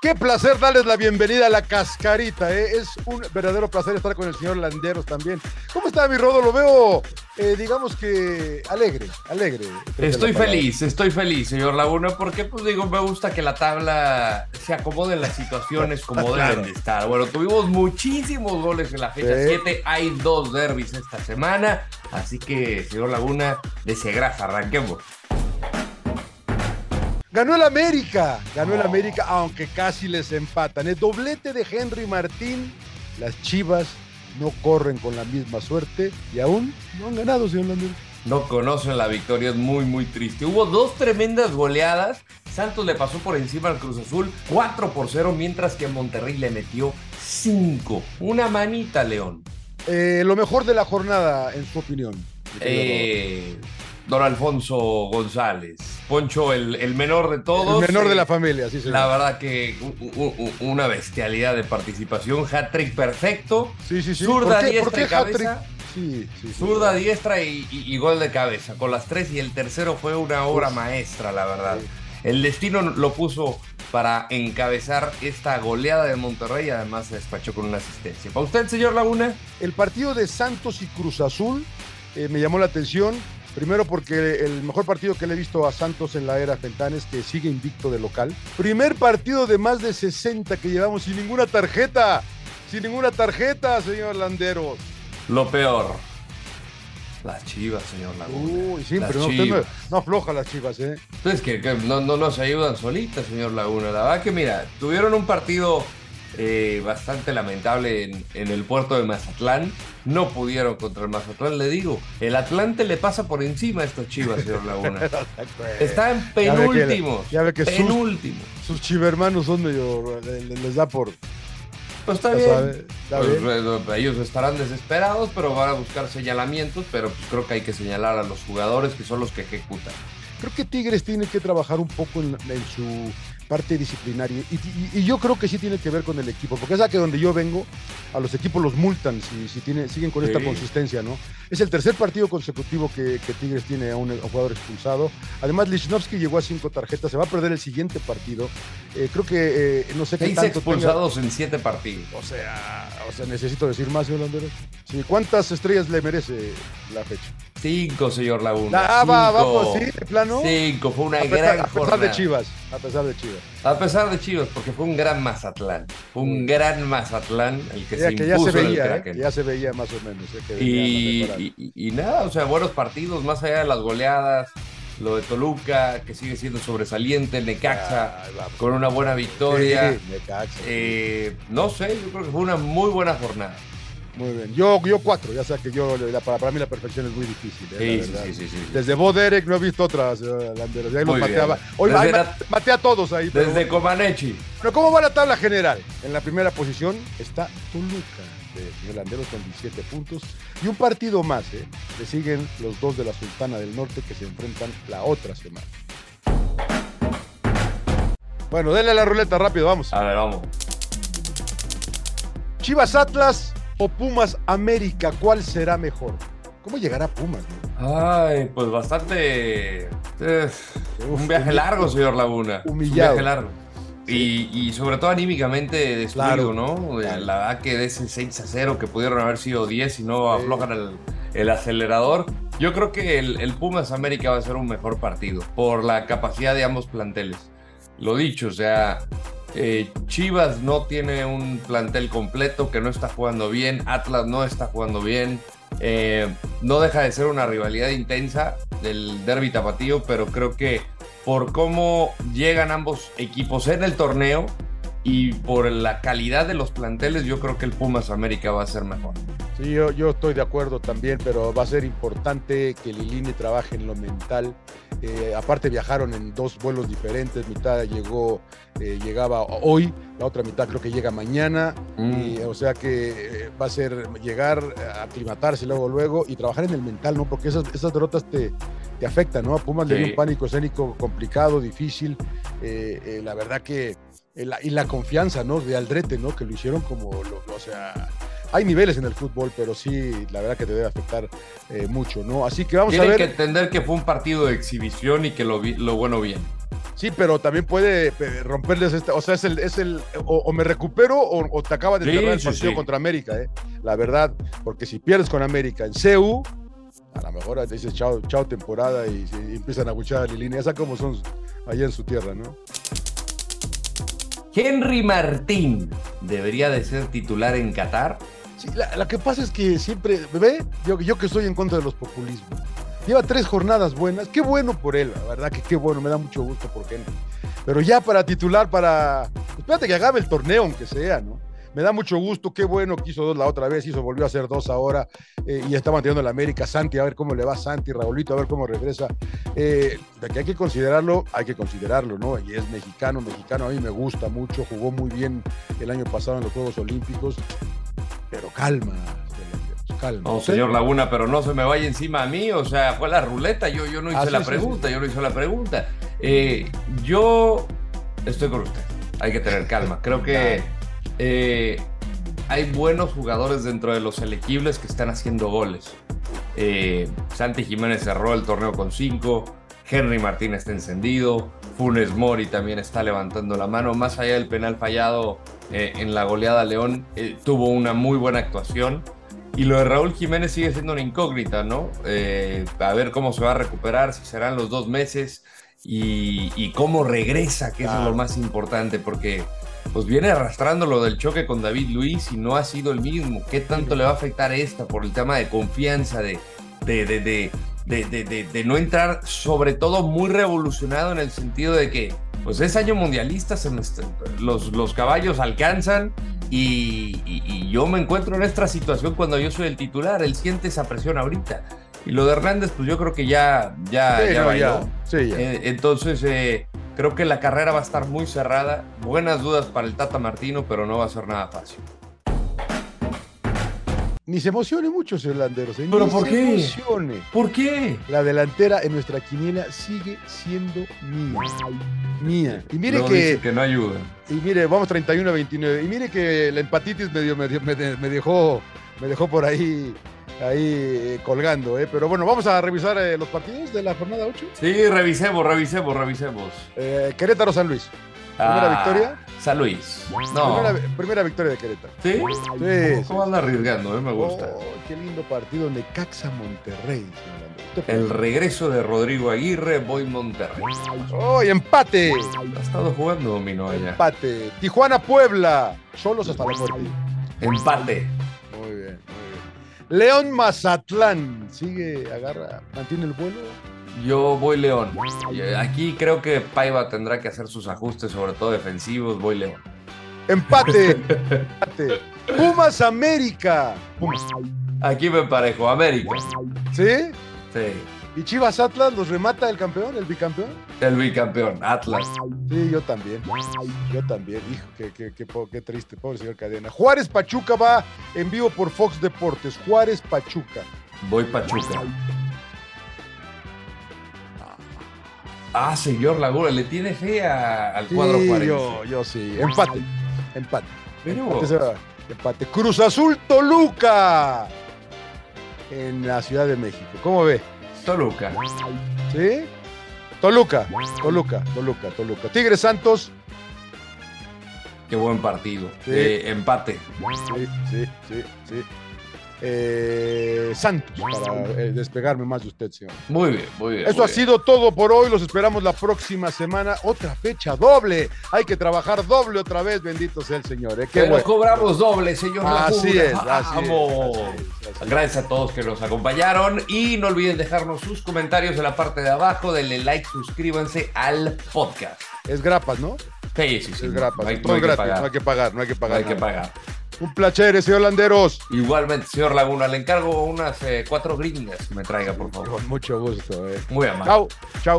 Qué placer darles la bienvenida a la cascarita. ¿eh? Es un verdadero placer estar con el señor Landeros también. ¿Cómo está mi Rodo? Lo veo, eh, digamos que alegre, alegre. Estoy feliz, estoy feliz, señor Laguna, porque pues digo, me gusta que la tabla se acomode en las situaciones como deben de estar. Bueno, tuvimos muchísimos goles en la fecha 7, hay dos derbis esta semana, así que, señor Laguna, de arranquemos. Ganó el América, ganó el América, aunque casi les empatan. El doblete de Henry Martín, las Chivas no corren con la misma suerte y aún no han ganado, señor Landero. No conocen la victoria, es muy, muy triste. Hubo dos tremendas goleadas. Santos le pasó por encima al Cruz Azul 4 por 0, mientras que Monterrey le metió 5. Una manita, León. Eh, lo mejor de la jornada, en su opinión. Eh, don Alfonso González. Poncho, el, menor de todos. El menor de la familia, sí, La verdad que una bestialidad de participación. Hat-trick perfecto. Sí, sí, sí. Zurda, diestra y cabeza. Sí, sí, Zurda, diestra y, gol de cabeza. Con las tres y el tercero fue una obra maestra, la verdad. El destino lo puso para encabezar esta goleada de Monterrey y además se despachó con una asistencia. ¿Para usted, señor Laguna? El partido de Santos y Cruz Azul eh, me llamó la atención. Primero porque el mejor partido que le he visto a Santos en la era Fentanes, que sigue invicto de local. Primer partido de más de 60 que llevamos sin ninguna tarjeta. Sin ninguna tarjeta, señor Landeros. Lo peor. Las chivas, señor Laguna. Uy, sí, pero no, no, afloja las chivas, ¿eh? Entonces, que, que no, no nos ayudan solitas, señor Laguna. La verdad que, mira, tuvieron un partido eh, bastante lamentable en, el puerto de Mazatlán. No pudieron contra el Mazatlán, le digo. El Atlante le pasa por encima a estos chivas, señor Laguna. Está en penúltimo. Ya ve que, penúltimo. Sus, sus chivermanos son medio. Les da por. Pues está bien. Pues, ellos estarán desesperados, pero van a buscar señalamientos. Pero pues creo que hay que señalar a los jugadores que son los que ejecutan. Creo que Tigres tiene que trabajar un poco en su parte disciplinaria. Y, yo creo que sí tiene que ver con el equipo, porque es que donde yo vengo, a los equipos los multan si, si tiene, siguen con esta consistencia, ¿no? Es el tercer partido consecutivo que, Tigres tiene a un, jugador expulsado. Además, Lichnowsky llegó a cinco tarjetas, se va a perder el siguiente partido. Eh, creo que, eh, no sé qué tanto expulsados en siete partidos. O sea, o sea, necesito decir más, señor Sí, ¿Cuántas estrellas le merece la fecha? Cinco, señor Laguna. Ah, va, vamos, sí, de plano. Cinco, fue una gran A pesar de Chivas, a pesar de Chivas. A pesar de Chivas, porque fue un gran Mazatlán. Fue un gran Mazatlán el que se ya se veía, ¿eh? ya se veía más o menos. ¿eh? y, nada, o sea, buenos partidos, más allá de las goleadas. Lo de Toluca, que sigue siendo sobresaliente, Necaxa, con una buena victoria. Necaxa, eh, no sé, yo creo que fue una muy buena jornada. Muy bien. Yo, yo cuatro, ya sea que yo, para, para mí la perfección es muy difícil. ¿eh? Sí, sí, sí, Desde Bo Derek no he visto otras, Landeros. ahí los mateaba. Hoy maté a todos ahí. Desde Comanechi. Pero ¿cómo va la tabla general? En la primera posición está Toluca, de Landeros con 17 puntos. Y un partido más, ¿eh? Le siguen los dos de la Sultana del Norte que se enfrentan la otra semana. Bueno, denle a la ruleta rápido, vamos. A ver, vamos. Chivas Atlas o Pumas América, ¿cuál será mejor? ¿Cómo llegará Pumas? Ay, pues bastante. Eh, un viaje largo, señor Laguna. Humillado. Un viaje largo. Y, sobre todo anímicamente destruido, ¿no? La verdad que de ese 6 a 0 que pudieron haber sido 10 y no aflojan el, acelerador. Yo creo que el, el, Pumas América va a ser un mejor partido por la capacidad de ambos planteles. Lo dicho, o sea, eh, Chivas no tiene un plantel completo, que no está jugando bien. Atlas no está jugando bien. Eh, no deja de ser una rivalidad intensa del derby tapatío, pero creo que por cómo llegan ambos equipos en el torneo y por la calidad de los planteles, yo creo que el Pumas América va a ser mejor. Sí, yo, yo estoy de acuerdo también, pero va a ser importante que Lilini trabaje en lo mental. Eh, aparte viajaron en dos vuelos diferentes, mitad llegó, eh, llegaba hoy, la otra mitad creo que llega mañana, mm. o sea que eh, va a ser llegar, aclimatarse luego, luego y trabajar en el mental, ¿no? Porque esas, esas derrotas te, te afectan, ¿no? A Pumas le dio un pánico escénico complicado, difícil, la verdad que, y la confianza, ¿no? De Aldrete, ¿no? Que lo hicieron como, o sea hay niveles en el fútbol, pero sí, la verdad que te debe afectar eh, mucho, ¿no? Así que vamos a ver. Tienen que entender que fue un partido de exhibición y que lo, lo bueno bien. Sí, pero también puede romperles esta. O sea, es el. Es el o, me recupero o, te acaba de cerrar el partido contra América, ¿eh? La verdad, porque si pierdes con América en CEU, a lo mejor dices chao, chao temporada y, empiezan a escuchar a Lilini. Esa como son allá en su tierra, ¿no? Henry Martín debería de ser titular en Qatar. Sí, la, que pasa es que siempre, ¿ve? Yo, yo que estoy en contra de los populismos Lleva tres jornadas buenas. Qué bueno por él, la verdad que qué bueno. Me da mucho gusto por Henry. Pero ya para titular, para. Espérate que acabe el torneo, aunque sea, ¿no? Me da mucho gusto, qué bueno que hizo dos la otra vez, hizo, volvió a hacer dos ahora eh, y está manteniendo la América. Santi, a ver cómo le va Santi, Raulito, a ver cómo regresa. Eh, de que hay que considerarlo, hay que considerarlo, ¿no? Y es mexicano, mexicano, a mí me gusta mucho, jugó muy bien el año pasado en los Juegos Olímpicos, pero calma, no, señor Laguna, pero no se me vaya encima a mí, o sea, fue la ruleta, yo, yo no hice la pregunta, yo no hice la pregunta. Eh, yo estoy con usted, hay que tener calma. Creo que eh, hay buenos jugadores dentro de los elegibles que están haciendo goles. Eh, Santi Jiménez cerró el torneo con cinco, Henry Martín está encendido, Funes Mori también está levantando la mano, más allá del penal fallado en la goleada León, tuvo una muy buena actuación. Y lo de Raúl Jiménez sigue siendo una incógnita, ¿no? Eh, a ver cómo se va a recuperar, si serán los dos meses y, cómo regresa, que es lo más importante, porque pues viene arrastrando lo del choque con David Luis y no ha sido el mismo. ¿Qué tanto le va a afectar esta por el tema de confianza, de, de, de, de, de no entrar, sobre todo muy revolucionado en el sentido de que pues es año mundialista, se los, los caballos alcanzan y, yo me encuentro en esta situación cuando yo soy el titular, él siente esa presión ahorita. Y lo de Hernández, pues yo creo que ya, ya, ya, eh, entonces, eh, creo que la carrera va a estar muy cerrada. Buenas dudas para el Tata Martino, pero no va a ser nada fácil. Ni se emocione mucho, señor Landeros. ¿eh? ¿Pero por qué? Emocione. ¿Por qué? La delantera en nuestra quiniela sigue siendo mía. Mía. Y mire que. que no ayuda. Y mire, vamos 31 a 29. Y mire que la empatitis me, me, me, dejó, me dejó por ahí ahí eh, colgando, ¿eh? Pero bueno, vamos a revisar eh, los partidos de la jornada 8. Sí, revisemos, revisemos, revisemos. Querétaro San Luis. Primera ah, victoria. San Luis. No. Primera, victoria de Querétaro. ¿Sí? Sí. ¿Cómo anda arriesgando? Eh? Me gusta. Oh, qué lindo partido. Necaxa Monterrey. El regreso de Rodrigo Aguirre, voy Monterrey. ¡Oh, empate! Ha estado jugando dominó allá. Empate. Tijuana Puebla. Solos hasta la muerte. Empate. León Mazatlán. Sigue, agarra, mantiene el vuelo. Yo voy León. Aquí creo que Paiva tendrá que hacer sus ajustes, sobre todo defensivos. Voy León. Empate. Empate. Pumas América. Aquí me parejo, América. ¿Sí? Sí. ¿Y Chivas Atlas los remata el campeón, el bicampeón? El bicampeón, Atlas. Sí, yo también. Yo también. Hijo, qué, qué, qué, qué triste, pobre señor Cadena. Juárez Pachuca va en vivo por Fox Deportes. Juárez Pachuca. Voy Pachuca. Ah, señor Laguna, le tiene fe al cuadro Juárez. Yo, yo sí. Empate. Empate. Empate, empate. Cruz Azul Toluca. En la Ciudad de México. ¿Cómo ve? Toluca. ¿Sí? Toluca. Toluca. Toluca. Toluca. Tigres Santos. Qué buen partido. Eh, empate. Sí, sí, sí, sí eh, Santos para eh, despegarme más de usted, señor. Muy bien, muy bien. Eso ha sido todo por hoy. Los esperamos la próxima semana. Otra fecha doble. Hay que trabajar doble otra vez. Bendito sea el Señor. ¿eh? Qué cobramos doble, señor. Así es, así Gracias a todos que nos acompañaron. Y no olviden dejarnos sus comentarios en la parte de abajo. Denle like, suscríbanse al podcast. Es grapas, ¿no? Sí, sí, sí. Es grapas. No hay, no, hay que pagar. no hay que pagar. No hay que pagar. hay que pagar. Un placer, señor Landeros. Igualmente, señor Laguna. Le encargo unas eh, cuatro gringas que me traiga, por favor. Con mucho gusto. Eh. Muy amable. Chao, chao.